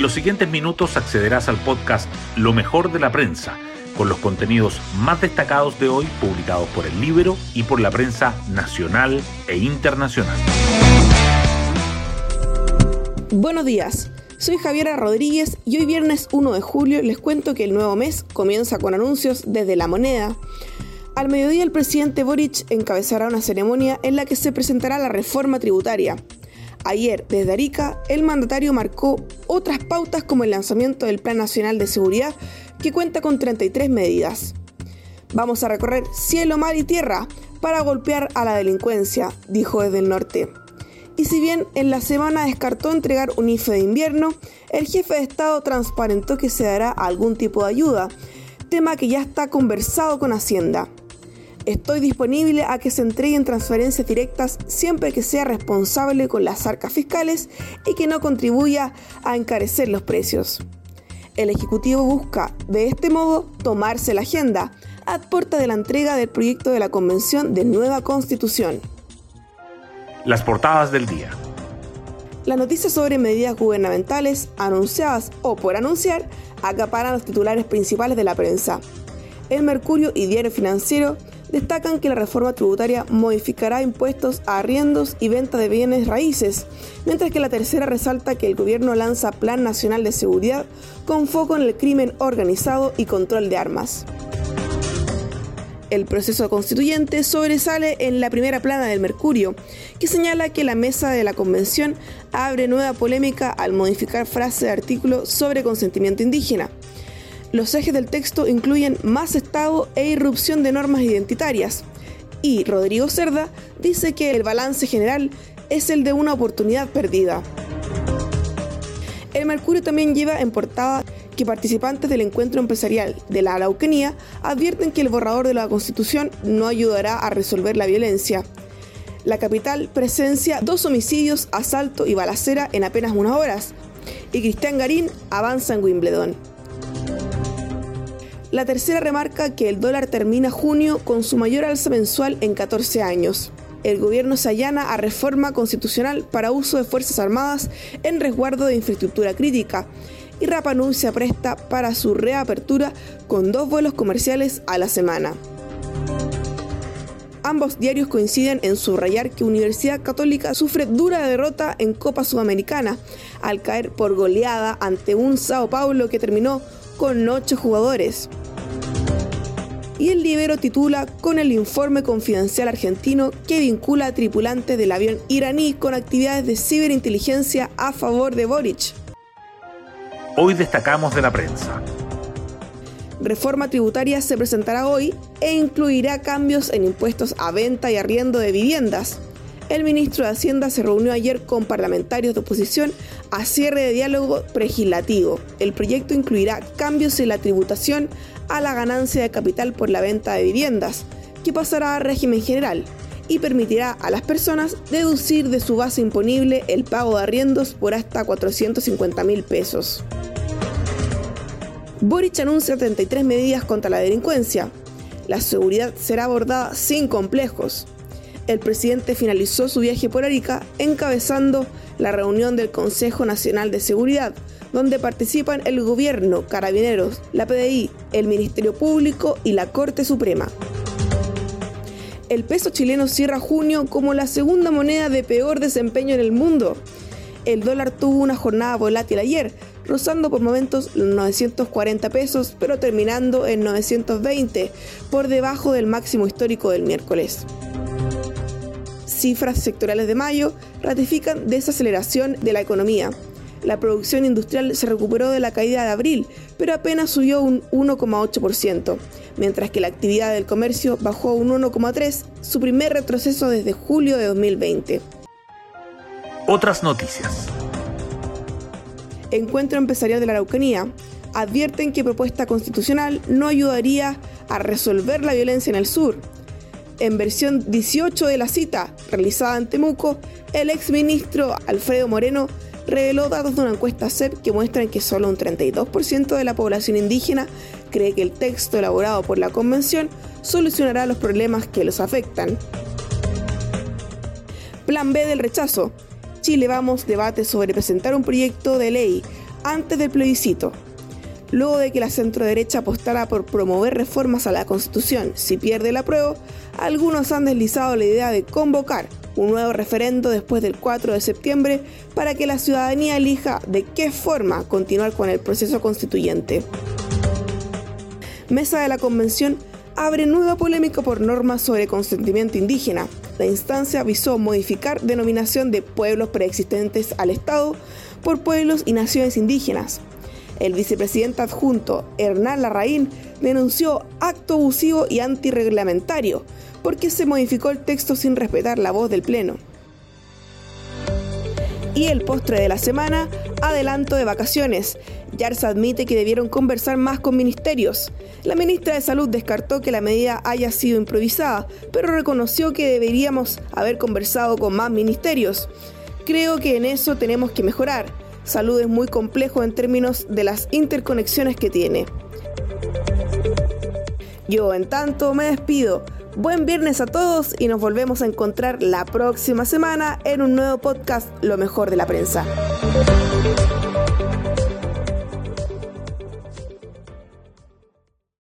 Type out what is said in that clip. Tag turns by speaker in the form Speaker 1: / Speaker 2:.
Speaker 1: En los siguientes minutos accederás al podcast Lo mejor de la prensa, con los contenidos más destacados de hoy publicados por el libro y por la prensa nacional e internacional.
Speaker 2: Buenos días. Soy Javiera Rodríguez y hoy viernes 1 de julio les cuento que el nuevo mes comienza con anuncios desde La Moneda. Al mediodía el presidente Boric encabezará una ceremonia en la que se presentará la reforma tributaria. Ayer, desde Arica, el mandatario marcó otras pautas como el lanzamiento del Plan Nacional de Seguridad, que cuenta con 33 medidas. Vamos a recorrer cielo, mar y tierra para golpear a la delincuencia, dijo desde el norte. Y si bien en la semana descartó entregar un IFE de invierno, el jefe de Estado transparentó que se dará algún tipo de ayuda, tema que ya está conversado con Hacienda. Estoy disponible a que se entreguen transferencias directas siempre que sea responsable con las arcas fiscales y que no contribuya a encarecer los precios. El Ejecutivo busca, de este modo, tomarse la agenda a puerta de la entrega del proyecto de la Convención de Nueva Constitución.
Speaker 1: Las portadas del día.
Speaker 2: Las noticias sobre medidas gubernamentales anunciadas o por anunciar acaparan los titulares principales de la prensa. El Mercurio y Diario Financiero destacan que la reforma tributaria modificará impuestos a arriendos y venta de bienes raíces, mientras que la tercera resalta que el gobierno lanza Plan Nacional de Seguridad con foco en el crimen organizado y control de armas. El proceso constituyente sobresale en la primera plana del Mercurio, que señala que la mesa de la convención abre nueva polémica al modificar frase de artículo sobre consentimiento indígena. Los ejes del texto incluyen más Estado e irrupción de normas identitarias. Y Rodrigo Cerda dice que el balance general es el de una oportunidad perdida. El Mercurio también lleva en portada que participantes del encuentro empresarial de la Araucanía advierten que el borrador de la Constitución no ayudará a resolver la violencia. La capital presencia dos homicidios, asalto y balacera en apenas unas horas, y Cristian Garín avanza en Wimbledon. La tercera remarca que el dólar termina junio con su mayor alza mensual en 14 años. El gobierno se allana a reforma constitucional para uso de Fuerzas Armadas en resguardo de infraestructura crítica. Y Rapanui se apresta para su reapertura con dos vuelos comerciales a la semana. Ambos diarios coinciden en subrayar que Universidad Católica sufre dura derrota en Copa Sudamericana al caer por goleada ante un Sao Paulo que terminó con ocho jugadores y el libro titula con el informe confidencial argentino que vincula a tripulantes del avión iraní con actividades de ciberinteligencia a favor de Boric.
Speaker 1: Hoy destacamos de la prensa.
Speaker 2: Reforma tributaria se presentará hoy e incluirá cambios en impuestos a venta y arriendo de viviendas. El ministro de Hacienda se reunió ayer con parlamentarios de oposición a cierre de diálogo legislativo. El proyecto incluirá cambios en la tributación a la ganancia de capital por la venta de viviendas, que pasará a régimen general y permitirá a las personas deducir de su base imponible el pago de arriendos por hasta 450 mil pesos. Boric anuncia 33 medidas contra la delincuencia. La seguridad será abordada sin complejos. El presidente finalizó su viaje por Arica encabezando la reunión del Consejo Nacional de Seguridad, donde participan el gobierno, carabineros, la PDI, el Ministerio Público y la Corte Suprema. El peso chileno cierra junio como la segunda moneda de peor desempeño en el mundo. El dólar tuvo una jornada volátil ayer, rozando por momentos los 940 pesos, pero terminando en 920, por debajo del máximo histórico del miércoles. Cifras sectorales de mayo ratifican desaceleración de la economía, la producción industrial se recuperó de la caída de abril, pero apenas subió un 1,8%, mientras que la actividad del comercio bajó un 1,3%, su primer retroceso desde julio de 2020.
Speaker 1: Otras noticias.
Speaker 2: Encuentro Empresarial de la Araucanía advierten que propuesta constitucional no ayudaría a resolver la violencia en el sur. En versión 18 de la cita realizada en Temuco, el exministro Alfredo Moreno reveló datos de una encuesta CEP que muestran que solo un 32% de la población indígena cree que el texto elaborado por la convención solucionará los problemas que los afectan. Plan B del rechazo. Chile Vamos debate sobre presentar un proyecto de ley antes del plebiscito. Luego de que la centroderecha apostara por promover reformas a la Constitución si pierde la prueba, algunos han deslizado la idea de convocar un nuevo referendo después del 4 de septiembre para que la ciudadanía elija de qué forma continuar con el proceso constituyente. Mesa de la Convención abre nueva polémica por normas sobre consentimiento indígena. La instancia avisó modificar denominación de pueblos preexistentes al Estado por pueblos y naciones indígenas. El vicepresidente adjunto Hernán Larraín denunció acto abusivo y antirreglamentario porque se modificó el texto sin respetar la voz del Pleno. Y el postre de la semana, adelanto de vacaciones. Yars admite que debieron conversar más con ministerios. La ministra de Salud descartó que la medida haya sido improvisada, pero reconoció que deberíamos haber conversado con más ministerios. Creo que en eso tenemos que mejorar. Salud es muy complejo en términos de las interconexiones que tiene. Yo, en tanto, me despido. Buen viernes a todos y nos volvemos a encontrar la próxima semana en un nuevo podcast, Lo mejor de la prensa.